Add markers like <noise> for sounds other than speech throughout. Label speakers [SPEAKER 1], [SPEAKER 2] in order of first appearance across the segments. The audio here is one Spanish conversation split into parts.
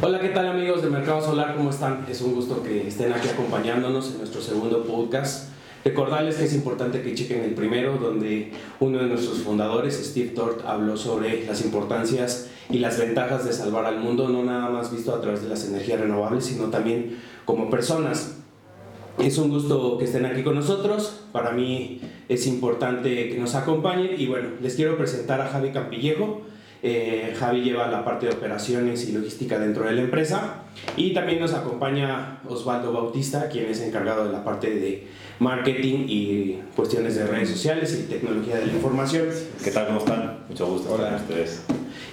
[SPEAKER 1] Hola, ¿qué tal amigos de Mercado Solar? ¿Cómo están? Es un gusto que estén aquí acompañándonos en nuestro segundo podcast. Recordarles que es importante que chequen el primero, donde uno de nuestros fundadores, Steve Tort, habló sobre las importancias y las ventajas de salvar al mundo, no nada más visto a través de las energías renovables, sino también como personas. Es un gusto que estén aquí con nosotros. Para mí es importante que nos acompañen y bueno, les quiero presentar a Javi Campillejo. Eh, Javi lleva la parte de operaciones y logística dentro de la empresa y también nos acompaña Osvaldo Bautista, quien es encargado de la parte de marketing y cuestiones de redes sociales y tecnología de la información.
[SPEAKER 2] ¿Qué tal? ¿Cómo están? Mucho gusto
[SPEAKER 1] Hola.
[SPEAKER 2] estar con ustedes.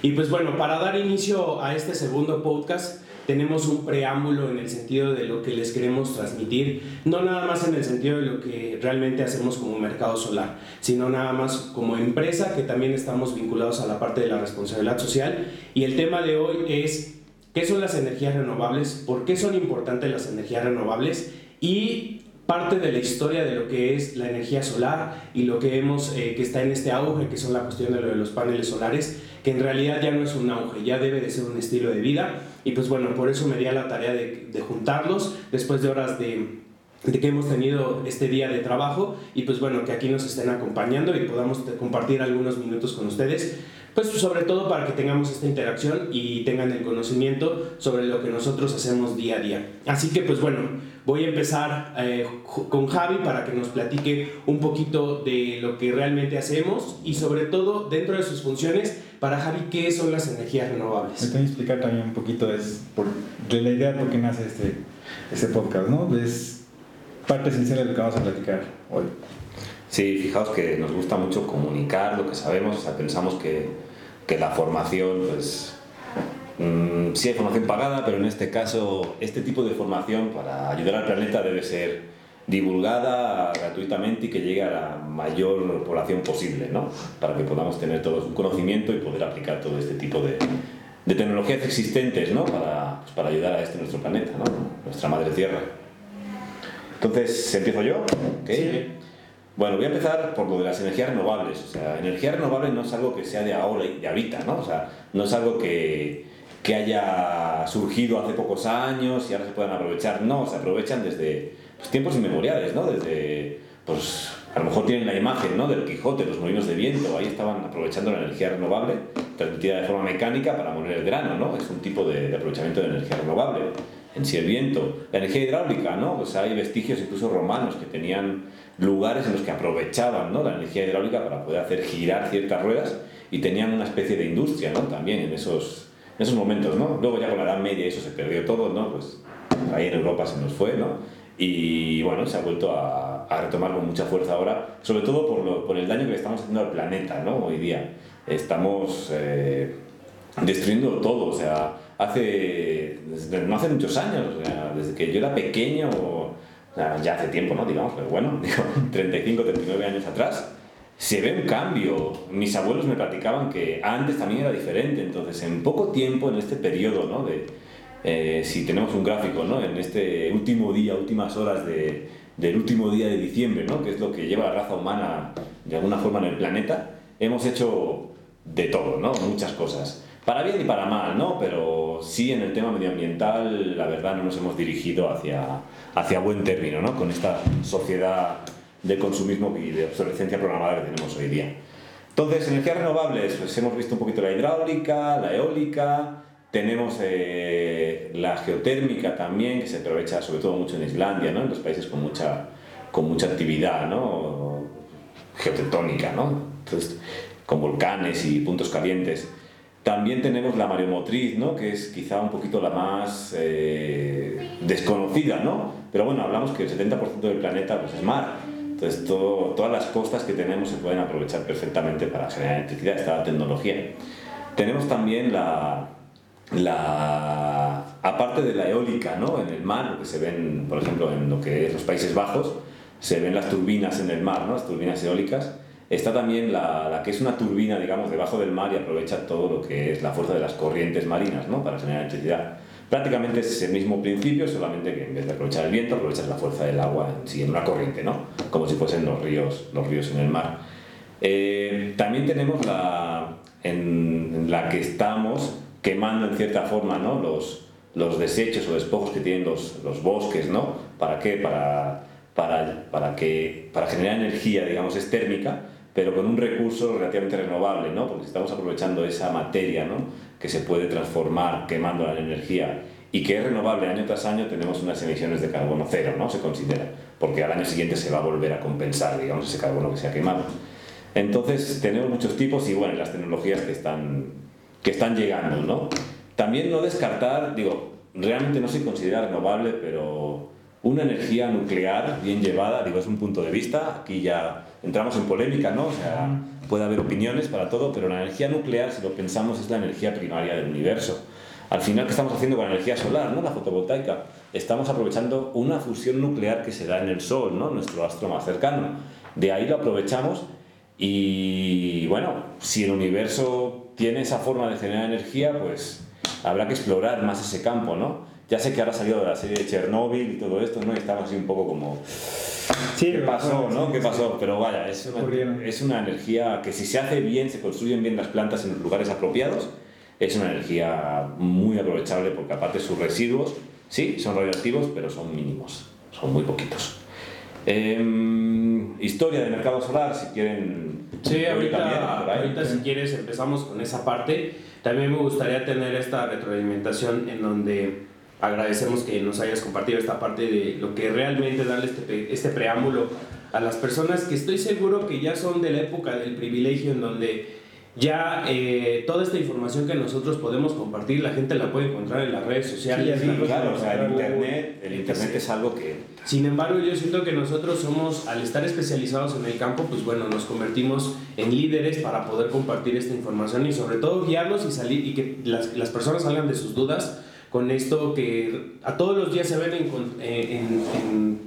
[SPEAKER 1] Y pues bueno, para dar inicio a este segundo podcast, tenemos un preámbulo en el sentido de lo que les queremos transmitir, no nada más en el sentido de lo que realmente hacemos como mercado solar, sino nada más como empresa que también estamos vinculados a la parte de la responsabilidad social. Y el tema de hoy es qué son las energías renovables, por qué son importantes las energías renovables y parte de la historia de lo que es la energía solar y lo que vemos eh, que está en este auge, que son la cuestión de lo de los paneles solares, que en realidad ya no es un auge, ya debe de ser un estilo de vida. Y pues bueno, por eso me di a la tarea de, de juntarlos después de horas de, de que hemos tenido este día de trabajo y pues bueno, que aquí nos estén acompañando y podamos compartir algunos minutos con ustedes, pues sobre todo para que tengamos esta interacción y tengan el conocimiento sobre lo que nosotros hacemos día a día. Así que pues bueno, voy a empezar eh, con Javi para que nos platique un poquito de lo que realmente hacemos y sobre todo dentro de sus funciones, para Javi, ¿qué son las energías
[SPEAKER 3] Me
[SPEAKER 1] renovables?
[SPEAKER 3] tengo que explicar también un poquito es por, de la idea de por qué nace este, este podcast, ¿no? Es parte esencial de lo que vamos a platicar hoy.
[SPEAKER 2] Sí, fijaos que nos gusta mucho comunicar lo que sabemos, o sea, pensamos que, que la formación, pues, mm, sí hay formación pagada, pero en este caso, este tipo de formación para ayudar al planeta debe ser divulgada gratuitamente y que llegue a la mayor población posible, ¿no? Para que podamos tener todos un conocimiento y poder aplicar todo este tipo de, de tecnologías existentes, ¿no? Para, pues, para ayudar a este nuestro planeta, ¿no? Nuestra madre tierra. Entonces, ¿empiezo yo? ¿Ok?
[SPEAKER 1] Sí.
[SPEAKER 2] Bueno, voy a empezar por lo de las energías renovables. O sea, energía renovable no es algo que sea de ahora y de ahorita, ¿no? O sea, no es algo que, que haya surgido hace pocos años y ahora se puedan aprovechar. No, se aprovechan desde pues, tiempos inmemoriales, ¿no? Desde, pues, a lo mejor tienen la imagen, ¿no? Del Quijote, los molinos de viento. Ahí estaban aprovechando la energía renovable, transmitida de forma mecánica para moler el grano, ¿no? Es un tipo de, de aprovechamiento de energía renovable. En sí el viento. La energía hidráulica, ¿no? Pues hay vestigios incluso romanos que tenían lugares en los que aprovechaban ¿no? la energía hidráulica para poder hacer girar ciertas ruedas y tenían una especie de industria ¿no? también en esos, en esos momentos. ¿no? Luego ya con la Edad Media eso se perdió todo, ¿no? pues ahí en Europa se nos fue ¿no? y bueno, se ha vuelto a, a retomar con mucha fuerza ahora, sobre todo por, lo- por el daño que le estamos haciendo al planeta ¿no? hoy día. Estamos eh, destruyendo todo, o sea, hace, desde- no hace muchos años, o sea, desde que yo era pequeño, o sea, ya hace tiempo, ¿no? Digamos, pero bueno, <laughs> digo, 35, 39 años atrás, se ve un cambio. Mis abuelos me platicaban que antes también era diferente, entonces en poco tiempo, en este periodo, ¿no? De, eh, si tenemos un gráfico, ¿no? En este último día, últimas horas de, del último día de diciembre, ¿no? Que es lo que lleva la raza humana de alguna forma en el planeta, hemos hecho de todo, ¿no? Muchas cosas. Para bien y para mal, ¿no? Pero sí en el tema medioambiental, la verdad, no nos hemos dirigido hacia, hacia buen término, ¿no? Con esta sociedad de consumismo y de obsolescencia programada que tenemos hoy día. Entonces, energías renovables, pues hemos visto un poquito la hidráulica, la eólica, tenemos eh, la geotérmica también, que se aprovecha sobre todo mucho en Islandia, ¿no? En los países con mucha, con mucha actividad, ¿no? Geotectónica, ¿no? Entonces, con volcanes y puntos calientes. También tenemos la mareomotriz, ¿no? que es quizá un poquito la más eh, desconocida, ¿no? Pero bueno, hablamos que el 70% del planeta pues, es mar. Entonces, todo- todas las costas que tenemos se pueden aprovechar perfectamente para generar electricidad, esta tecnología. Tenemos también la, la aparte de la eólica, ¿no? En el mar, lo que se ven, por ejemplo, en lo que es los Países Bajos, se ven las turbinas en el mar, ¿no? Las turbinas eólicas. Está también la, la que es una turbina, digamos, debajo del mar y aprovecha todo lo que es la fuerza de las corrientes marinas, ¿no? Para generar electricidad. Prácticamente es el mismo principio, solamente que en vez de aprovechar el viento, aprovechas la fuerza del agua en una corriente, ¿no? Como si fuesen los ríos, los ríos en el mar. Eh, también tenemos la, en la que estamos quemando en cierta forma ¿no? los, los desechos o despojos que tienen los, los bosques, ¿no? ¿Para qué? Para, para, para, que, para generar energía, digamos, es térmica, pero con un recurso relativamente renovable, ¿no? Porque estamos aprovechando esa materia, ¿no? Que se puede transformar quemando la energía y que es renovable año tras año, tenemos unas emisiones de carbono cero, ¿no? Se considera, porque al año siguiente se va a volver a compensar, digamos, ese carbono que se ha quemado. Entonces, tenemos muchos tipos y, bueno, las tecnologías que están, que están llegando, ¿no? También no descartar, digo, realmente no se considera renovable, pero una energía nuclear bien llevada, digo, es un punto de vista, aquí ya entramos en polémica, ¿no? O sea, puede haber opiniones para todo, pero la energía nuclear, si lo pensamos, es la energía primaria del universo. Al final, ¿qué estamos haciendo con la energía solar, ¿no? la fotovoltaica? Estamos aprovechando una fusión nuclear que se da en el Sol, ¿no? nuestro astro más cercano. De ahí lo aprovechamos y, bueno, si el universo tiene esa forma de generar energía, pues habrá que explorar más ese campo, ¿no? Ya sé que ahora ha salido de la serie de Chernobyl y todo esto, ¿no? Y estamos así un poco como...
[SPEAKER 3] Sí,
[SPEAKER 2] ¿Qué pasó, no?
[SPEAKER 3] sí,
[SPEAKER 2] ¿Qué
[SPEAKER 3] sí.
[SPEAKER 2] pasó? Pero vaya, es una, es una energía que si se hace bien, se construyen bien las plantas en los lugares apropiados, es una energía muy aprovechable porque aparte sus residuos, sí, son radioactivos, pero son mínimos, son muy poquitos. Em, historia del mercado solar, si quieren...
[SPEAKER 1] Sí, ahorita,
[SPEAKER 2] también,
[SPEAKER 1] ahorita si quieres empezamos con esa parte. También me gustaría tener esta retroalimentación en donde agradecemos que nos hayas compartido esta parte de lo que realmente darle este, este preámbulo a las personas que estoy seguro que ya son de la época del privilegio en donde ya eh, toda esta información que nosotros podemos compartir la gente la puede encontrar en las redes sociales.
[SPEAKER 3] Sí,
[SPEAKER 2] Sí, claro, o sea, el internet, el internet es algo que
[SPEAKER 1] Sin embargo, yo siento que nosotros somos, al estar especializados en el campo, pues bueno, nos convertimos en líderes para poder compartir esta información y sobre todo guiarlos y salir y que las, las personas salgan de sus dudas con esto que a todos los días se ven en, en- en-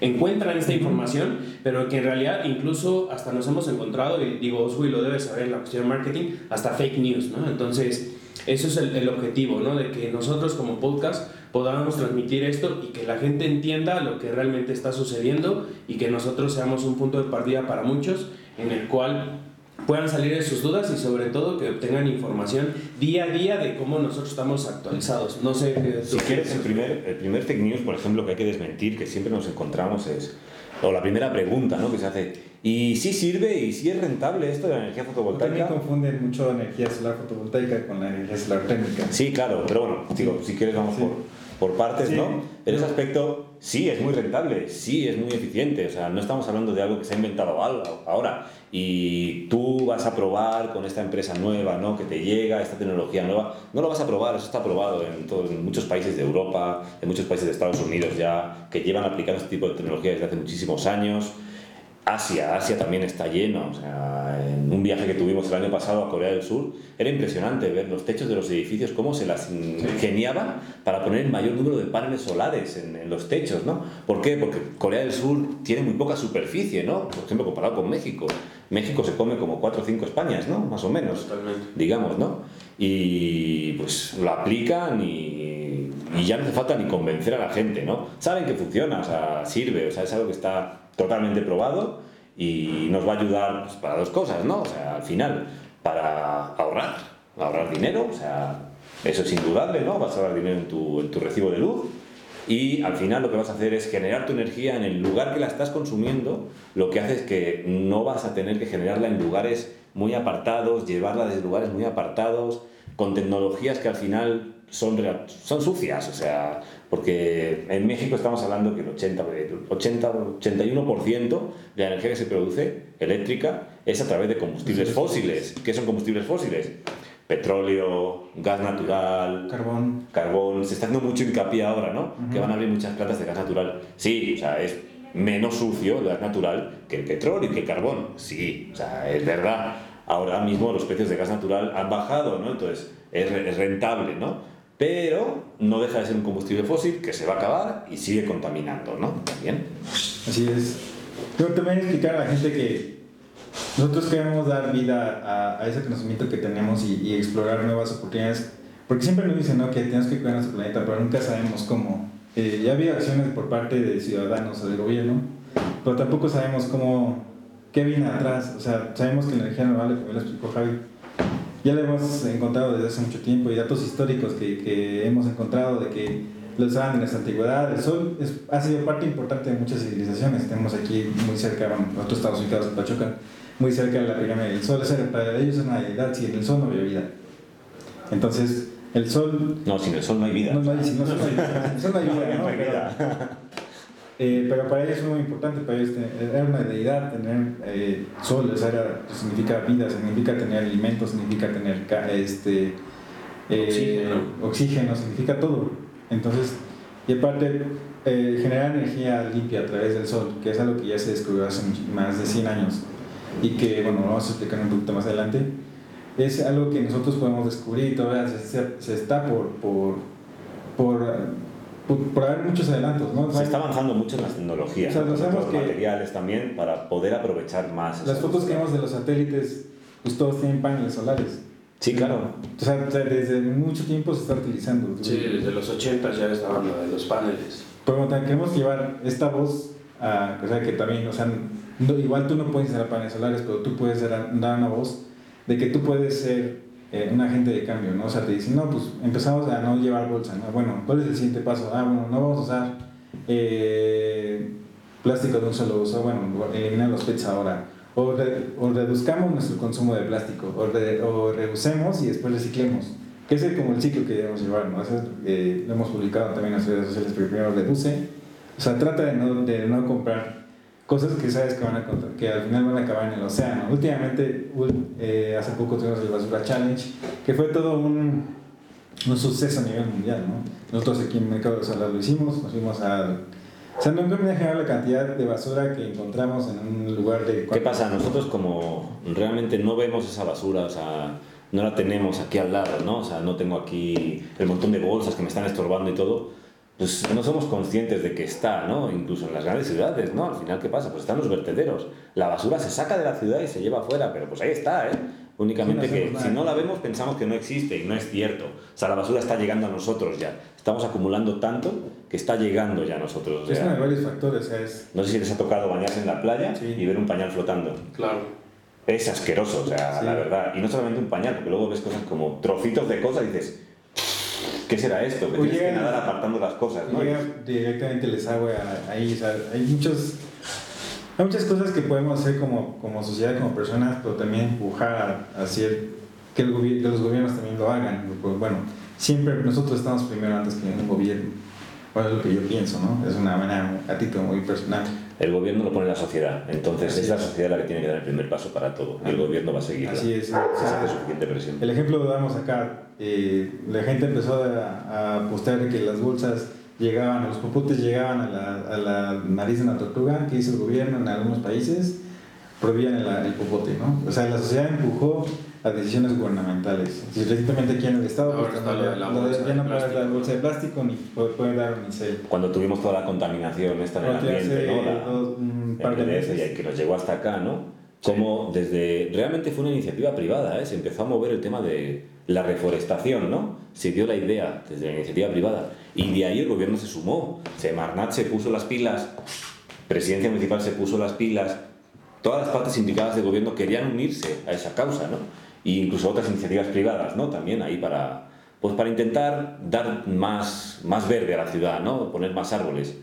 [SPEAKER 1] encuentran esta información, pero que en realidad incluso hasta nos hemos encontrado, y digo, Oswi lo debe saber en la cuestión de marketing, hasta fake news, ¿no? Entonces, eso es el, el objetivo, ¿no? De que nosotros como podcast podamos transmitir esto y que la gente entienda lo que realmente está sucediendo y que nosotros seamos un punto de partida para muchos en el cual puedan salir de sus dudas y sobre todo que obtengan información día a día de cómo nosotros estamos actualizados. No sé qué
[SPEAKER 2] Si quieres, el primer, el primer fake news, por ejemplo, que hay que desmentir, que siempre nos encontramos es, o la primera pregunta ¿no? que se hace, ¿y si sirve y si es rentable esto de la energía
[SPEAKER 3] También
[SPEAKER 2] fotovoltaica?
[SPEAKER 3] confunden mucho energía solar fotovoltaica con la energía solar térmica.
[SPEAKER 2] Sí, claro, pero bueno, digo, si quieres vamos
[SPEAKER 3] Sí.
[SPEAKER 2] por, por partes,
[SPEAKER 3] Sí.
[SPEAKER 2] ¿no? En ese aspecto, sí, es muy rentable, sí, es muy eficiente, o sea, no estamos hablando de algo que se ha inventado ahora y tú vas a probar con esta empresa nueva, ¿no? Que te llega esta tecnología nueva, no lo vas a probar, eso está probado en, todo- en muchos países de Europa, en muchos países de Estados Unidos ya, que llevan aplicando este tipo de tecnología desde hace muchísimos años. Asia, Asia también está lleno. O sea, en un viaje que tuvimos el año pasado a Corea del Sur, era impresionante ver los techos de los edificios, cómo se las ingeniaban para poner el mayor número de paneles solares en, en los techos, ¿no? ¿Por qué? Porque Corea del Sur tiene muy poca superficie, ¿no? Por ejemplo, comparado con México. México se come como 4 o 5 Españas, ¿no? Más o menos
[SPEAKER 1] Totalmente.
[SPEAKER 2] digamos, ¿no? Y pues lo aplican y, y ya no hace falta ni convencer a la gente, ¿no? Saben que funciona, o sea, sirve, o sea, es algo que está totalmente probado y nos va a ayudar pues, para dos cosas, ¿no? O sea, al final, para ahorrar, ahorrar dinero, o sea, eso es indudable, ¿no? Vas a ahorrar dinero en tu, en tu recibo de luz y al final lo que vas a hacer es generar tu energía en el lugar que la estás consumiendo. Lo que hace es que no vas a tener que generarla en lugares muy apartados, llevarla desde lugares muy apartados, con tecnologías que al final son, son sucias. O sea, porque en México estamos hablando que el 80, el 80 81% de la energía que se produce eléctrica es a través de combustibles fósiles. ¿Qué son combustibles fósiles? Petróleo, gas natural,
[SPEAKER 3] Carbón.
[SPEAKER 2] carbón, se está haciendo mucho hincapié ahora, ¿no? Que van a abrir muchas plantas de gas natural. Sí, o sea, es menos sucio el gas natural que el petróleo y que el carbón. Sí, o sea, es verdad. Ahora mismo los precios de gas natural han bajado, ¿no? Entonces, es, es rentable, ¿no? Pero no deja de ser un combustible fósil que se va a acabar y sigue contaminando, ¿no? También.
[SPEAKER 3] Así es. Pero también explicar a la gente que nosotros queremos dar vida a, a ese conocimiento que tenemos y, y explorar nuevas oportunidades. Porque siempre nos dicen ¿no? que tenemos que cuidar nuestro planeta, pero nunca sabemos cómo. Eh, ya ha habido acciones por parte de ciudadanos o del gobierno, pero tampoco sabemos cómo, qué viene atrás. O sea, sabemos que la energía renovable, como lo explicó Javi, ya lo hemos encontrado desde hace mucho tiempo y datos históricos que, que hemos encontrado de que lo usaban en la antigüedad. El sol es, ha sido parte importante de muchas civilizaciones. Tenemos aquí muy cerca, bueno, nosotros estamos ubicados en Pachuca, muy cerca de la pirámide del sol. Para ellos es una deidad, sin el sol no había vida. Entonces, el sol...
[SPEAKER 2] No, sin el sol no hay vida.
[SPEAKER 3] No, no hay, sin el sol no <laughs> no hay vida, eh, pero para ellos es muy importante, para ellos era una deidad, tener eh, sol, o sea, era, significa vida, significa tener alimentos, significa tener este, eh, oxígeno. oxígeno, significa todo. Entonces, y aparte, generar energía limpia a través del sol, que es algo que ya se descubrió hace más de 100 años y que, bueno, vamos a explicar un poquito más adelante, es algo que nosotros podemos descubrir y todavía se, se está por, por, por, por, haber muchos adelantos, ¿no?
[SPEAKER 2] Se está avanzando mucho en las tecnologías,
[SPEAKER 3] o sea,
[SPEAKER 2] los materiales también, para poder aprovechar más.
[SPEAKER 3] Las fotos que vemos de los satélites, pues todos tienen paneles solares.
[SPEAKER 2] Sí, claro.
[SPEAKER 3] O sea, desde mucho tiempo se está utilizando.
[SPEAKER 1] Sí, desde los 80 ya estaban lo de los paneles.
[SPEAKER 3] Pero queremos llevar esta voz a, o sea, que también, o sea, igual tú no puedes instalar paneles solares, pero tú puedes dar, una voz de que tú puedes ser eh, un agente de cambio, ¿no? O sea, te dicen, no, pues empezamos a no llevar bolsa, ¿no? Bueno, ¿cuál es el siguiente paso? Ah, bueno, no vamos a usar eh, plástico de un solo uso, bueno, eliminar los PETs ahora o, reduzcamos nuestro consumo de plástico, o, o reusemos y después reciclemos. Que es como el ciclo que debemos llevar, ¿no? Eh, lo hemos publicado también en las redes sociales, pero primero reduce. O sea, trata de no, de no comprar cosas que sabes que, van a, que al final van a acabar en el océano. Últimamente, eh, hace poco tuvimos el Basura Challenge, que fue todo un, un suceso a nivel mundial, ¿no? Nosotros aquí en Mercado de Solar lo hicimos, nos fuimos a o sea, no me imaginar la cantidad de basura que encontramos en un lugar de...
[SPEAKER 2] ¿Qué pasa? Nosotros como realmente no vemos esa basura, o sea, no la tenemos aquí al lado, ¿no? O sea, no tengo aquí el montón de bolsas que me están estorbando y todo, pues no somos conscientes de que está, ¿no? Incluso en las grandes ciudades, ¿no? Al final, ¿qué pasa? Pues están los vertederos. La basura se saca de la ciudad y se lleva afuera, pero pues ahí está, ¿eh? Únicamente que si no la vemos pensamos que no existe y no es cierto. O sea, la basura está llegando a nosotros ya. Estamos acumulando tanto que está llegando ya a nosotros.
[SPEAKER 3] es varios factores. Es...
[SPEAKER 2] No sé si les ha tocado bañarse en la playa y ver un pañal flotando.
[SPEAKER 1] Claro.
[SPEAKER 2] Es asqueroso, o sea, la verdad. Y no solamente un pañal, porque luego ves cosas como trocitos de cosas y dices, ¿qué será esto? Que tienes que nadar apartando las cosas, ¿no?
[SPEAKER 3] Directamente el desagüe ahí, o sea, hay muchos hay muchas cosas que podemos hacer como, como sociedad, como personas, pero también empujar a, hacer que, el que los gobiernos también lo hagan. Pues, bueno, siempre nosotros estamos primero antes que un gobierno. Bueno, es lo que yo pienso, ¿no? Es una manera a título muy personal.
[SPEAKER 2] El gobierno lo pone la sociedad, entonces es, la sociedad la que tiene que dar el primer paso para todo. Y el gobierno va a seguir.
[SPEAKER 3] Así es.
[SPEAKER 2] suficiente presión.
[SPEAKER 3] El ejemplo lo damos acá. Eh, la gente empezó a, a apostar que las bolsas llegaban, los popotes llegaban a la, a la nariz de una tortuga, que hizo el gobierno en algunos países, prohibían el, el popote, ¿no? O sea, la sociedad empujó a decisiones gubernamentales. Si recientemente aquí en el Estado, pues, ya, no puede dar bolsa de plástico ni puede dar unicel.
[SPEAKER 2] Cuando tuvimos toda la contaminación esta en el ambiente, ¿no? La, un par de meses. que nos llegó hasta acá, ¿no? Como desde... Realmente fue una iniciativa privada, ¿eh? Se empezó a mover el tema de la reforestación, ¿no? Se dio la idea desde la iniciativa privada y de ahí el gobierno se sumó. Semarnat se puso las pilas, Presidencia Municipal se puso las pilas, todas las partes implicadas del gobierno querían unirse a esa causa, ¿no? E incluso otras iniciativas privadas, ¿no? También ahí para, pues para intentar dar más, más verde a la ciudad, ¿no? Poner más árboles.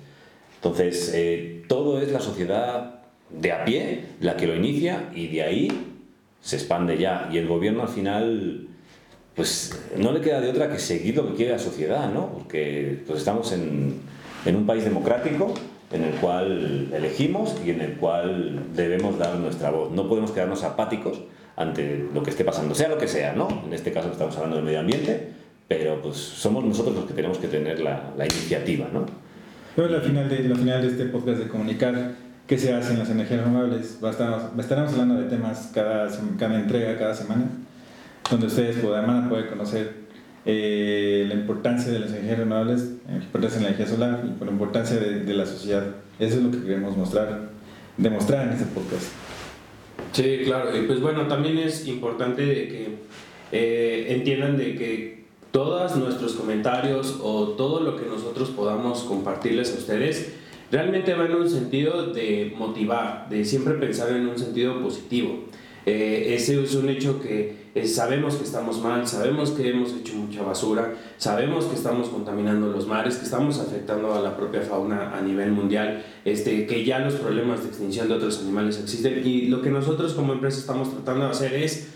[SPEAKER 2] Entonces, eh, todo es la sociedad de a pie la que lo inicia y de ahí se expande ya. Y el gobierno al final pues no le queda de otra que seguir lo que quiere la sociedad, ¿no? Porque pues estamos en, en un país democrático en el cual elegimos y en el cual debemos dar nuestra voz. No podemos quedarnos apáticos ante lo que esté pasando, sea lo que sea, ¿no? En este caso estamos hablando del medio ambiente, pero pues somos nosotros los que tenemos que tener la, la iniciativa, ¿no?
[SPEAKER 3] Pero la final, de, la final de este podcast de comunicar qué se hace en las energías renovables, estaremos hablando de temas cada, cada entrega, cada semana donde ustedes a poder conocer eh, la importancia de las energías renovables, la importancia de la energía solar y la importancia de, la sociedad. Eso es lo que queremos mostrar, demostrar en este podcast.
[SPEAKER 1] Sí, claro. Y pues bueno, también es importante que eh, entiendan de que todos nuestros comentarios o todo lo que nosotros podamos compartirles a ustedes realmente va en un sentido de motivar, de siempre pensar en un sentido positivo. Eh, ese es un hecho que eh, sabemos que estamos mal, sabemos que hemos hecho mucha basura, sabemos que estamos contaminando los mares, que estamos afectando a la propia fauna a nivel mundial, este, que ya los problemas de extinción de otros animales existen. Y lo que nosotros como empresa estamos tratando de hacer es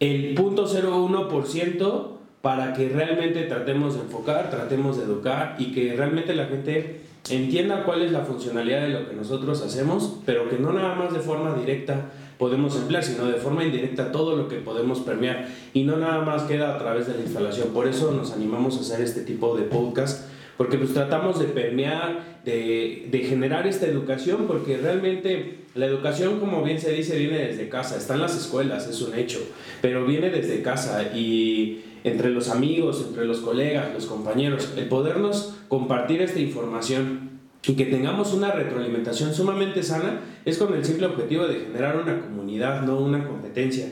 [SPEAKER 1] el 0.01% para que realmente tratemos de enfocar, tratemos de educar y que realmente la gente entienda cuál es la funcionalidad de lo que nosotros hacemos, pero que no nada más de forma directa podemos emplear, sino de forma indirecta todo lo que podemos permear. Y no nada más queda a través de la instalación. Por eso nos animamos a hacer este tipo de podcast, porque pues tratamos de permear, de, de generar esta educación, porque realmente la educación, como bien se dice, viene desde casa, está en las escuelas, es un hecho, pero viene desde casa. Y entre los amigos, entre los colegas, los compañeros, el podernos compartir esta información y que tengamos una retroalimentación sumamente sana es con el simple objetivo de generar una comunidad, no una competencia.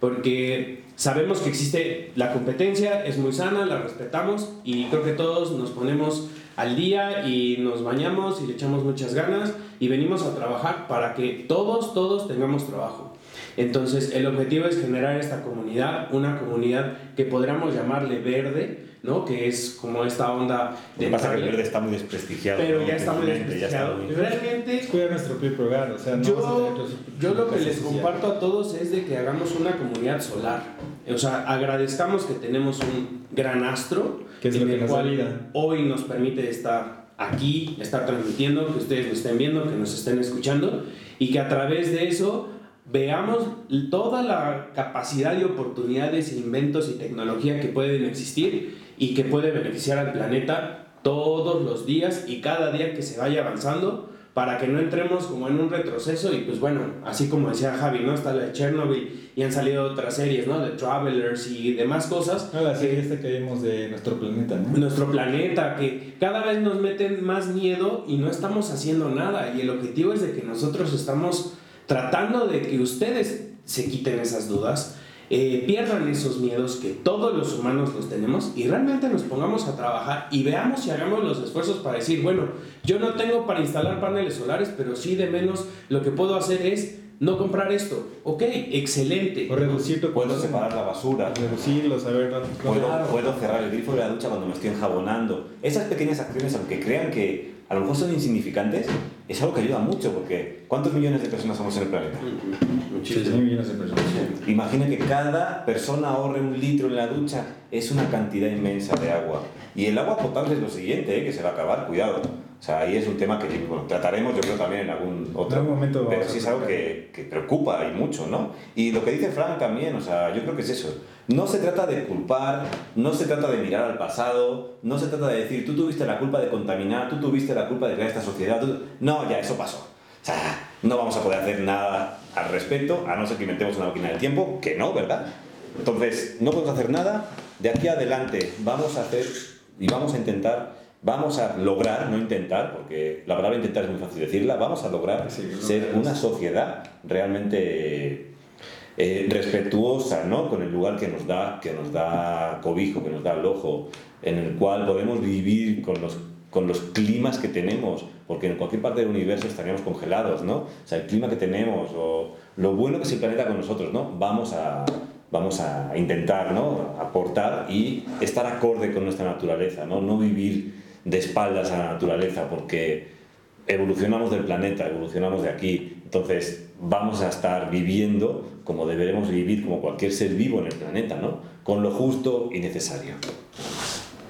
[SPEAKER 1] Porque sabemos que existe la competencia, es muy sana, la respetamos y creo que todos nos ponemos al día y nos bañamos y le echamos muchas ganas y venimos a trabajar para que todos, todos tengamos trabajo. Entonces, el objetivo es generar esta comunidad, una comunidad que podríamos llamarle verde, ¿no? Que es como esta onda
[SPEAKER 2] de... Lo que pasa que el verde está muy desprestigiado.
[SPEAKER 1] Pero ya está muy desprestigiado. Realmente...
[SPEAKER 3] Es cuidar nuestro propio hogar, o sea, no
[SPEAKER 1] yo, yo lo que les comparto a todos es de que hagamos una comunidad solar. O sea, agradezcamos que tenemos un gran astro,
[SPEAKER 3] que es
[SPEAKER 1] en
[SPEAKER 3] el
[SPEAKER 1] cual hoy nos permite estar aquí, estar transmitiendo, que ustedes nos estén viendo, que nos estén escuchando, y que a través de eso veamos toda la capacidad y oportunidades, inventos y tecnología que pueden existir y que puede beneficiar al planeta todos los días y cada día que se vaya avanzando para que no entremos como en un retroceso y pues bueno, así como decía Javi, ¿no? Está la de Chernobyl y han salido otras series, ¿no? De Travelers y demás cosas.
[SPEAKER 3] No, la serie esta que vimos de nuestro planeta, ¿no?
[SPEAKER 1] Nuestro planeta, que cada vez nos meten más miedo y no estamos haciendo nada y el objetivo es de que nosotros estamos tratando de que ustedes se quiten esas dudas, eh, pierdan esos miedos que todos los humanos los tenemos y realmente nos pongamos a trabajar y veamos y hagamos los esfuerzos para decir, bueno, yo no tengo para instalar paneles solares, pero sí de menos lo que puedo hacer es no comprar esto. Ok, excelente.
[SPEAKER 3] O reducir tu
[SPEAKER 2] Puedo separar la basura.
[SPEAKER 3] Reducirlo, saber
[SPEAKER 2] puedo, puedo cerrar el grifo de la ducha cuando me estoy enjabonando. Esas pequeñas acciones, aunque crean que a lo mejor son insignificantes, es algo que ayuda mucho, porque ¿cuántos millones de personas somos en el planeta?
[SPEAKER 3] Muchísimos millones de personas.
[SPEAKER 2] Imagina que cada persona ahorre un litro en la ducha, es una cantidad inmensa de agua. Y el agua potable es lo siguiente, ¿eh? que se va a acabar, cuidado. O sea, ahí es un tema que trataremos yo creo también en algún otro
[SPEAKER 3] momento.
[SPEAKER 2] Pero sí es algo que, que, preocupa y mucho, ¿no? Y lo que dice Frank también, o sea, yo creo que es eso. No se trata de culpar, no se trata de mirar al pasado, no se trata de decir, tú tuviste la culpa de contaminar, tú tuviste la culpa de crear esta sociedad. No, ya, eso pasó. O sea, no vamos a poder hacer nada al respecto, a no ser que inventemos una máquina del tiempo, que no, ¿verdad? Entonces, no podemos hacer nada. De aquí adelante vamos a hacer y vamos a intentar vamos a lograr, no intentar, porque la palabra intentar es muy fácil decirla, vamos a lograr ser una sociedad realmente eh, respetuosa ¿no? con el lugar que nos, da, que nos da cobijo, que nos da el ojo, en el cual podemos vivir con los, con los climas que tenemos, porque en cualquier parte del universo estaríamos congelados, ¿no? O sea, el clima que tenemos, o lo bueno que es el planeta con nosotros, ¿no? Vamos a, vamos a intentar ¿no? aportar y estar acorde con nuestra naturaleza, ¿no? no vivir de espaldas a la naturaleza, porque evolucionamos del planeta, evolucionamos de aquí, entonces vamos a estar viviendo como deberemos vivir como cualquier ser vivo en el planeta, ¿no? Con lo justo y necesario.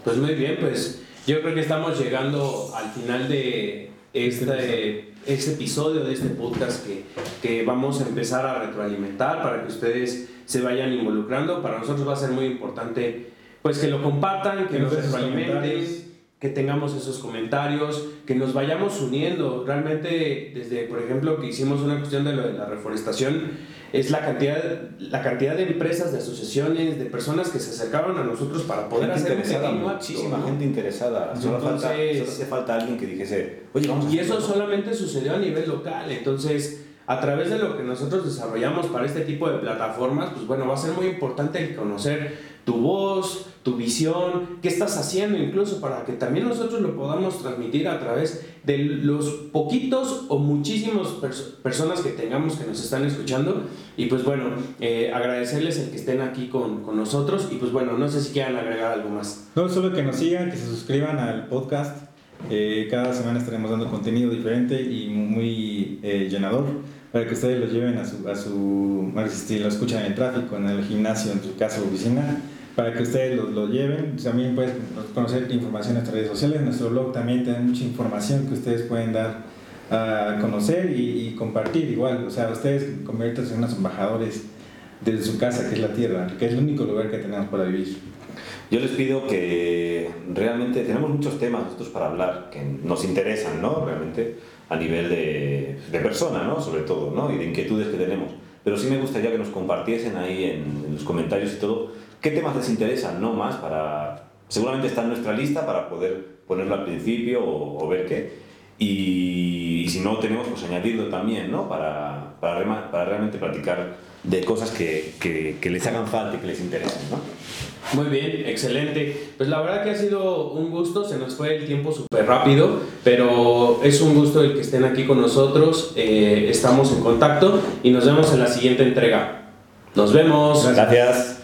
[SPEAKER 1] Pues muy bien, pues yo creo que estamos llegando al final de este, este episodio de este podcast que, que vamos a empezar a retroalimentar para que ustedes se vayan involucrando. Para nosotros va a ser muy importante pues que lo compartan, que nos retroalimenten que tengamos esos comentarios, que nos vayamos uniendo. Realmente, desde, por ejemplo, que hicimos una cuestión de lo de la reforestación, es la cantidad, la cantidad de empresas, de asociaciones, de personas que se acercaron a nosotros para poder hacer
[SPEAKER 2] interesada, muchísima gente interesada. Solo, falta, solo hace falta alguien que dijese, oye, vamos a
[SPEAKER 1] Y eso solamente sucedió a nivel local. Entonces, a través de lo que nosotros desarrollamos para este tipo de plataformas, pues bueno, va a ser muy importante conocer tu voz, tu visión, qué estás haciendo incluso para que también nosotros lo podamos transmitir a través de los poquitos o muchísimas personas que tengamos que nos están escuchando. Y pues bueno, eh, agradecerles el que estén aquí con, con, nosotros y pues bueno, no sé si quieran agregar algo más.
[SPEAKER 3] No, solo que nos sigan, que se suscriban al podcast. Eh, cada semana estaremos dando contenido diferente y muy eh, llenador para que ustedes lo lleven a su, a su, si lo escuchan en el tráfico, en el gimnasio, en su casa o oficina, para que ustedes lo, lo lleven. También pueden conocer información en nuestras redes sociales. Nuestro blog también tiene mucha información que ustedes pueden dar a conocer y, compartir igual. O sea, ustedes convierten en unos embajadores de su casa, que es la tierra, que es el único lugar que tenemos para vivir.
[SPEAKER 2] Yo les pido que realmente tenemos muchos temas nosotros para hablar que nos interesan, ¿no? Realmente a nivel de, de persona, ¿no? Sobre todo, ¿no? Y de inquietudes que tenemos. Pero sí me gustaría que nos compartiesen ahí en, los comentarios y todo qué temas les interesan, ¿no? Más para... Seguramente está en nuestra lista para poder ponerlo al principio o, ver qué. Y, si no tenemos, pues añadirlo también, ¿no? Para, para, para realmente platicar de cosas que, que, que les hagan falta y que les interesen, ¿no?
[SPEAKER 1] Muy bien, excelente. Pues la verdad que ha sido un gusto, se nos fue el tiempo súper rápido, pero es un gusto el que estén aquí con nosotros, eh, estamos en contacto y nos vemos en la siguiente entrega. Nos vemos.
[SPEAKER 2] Gracias.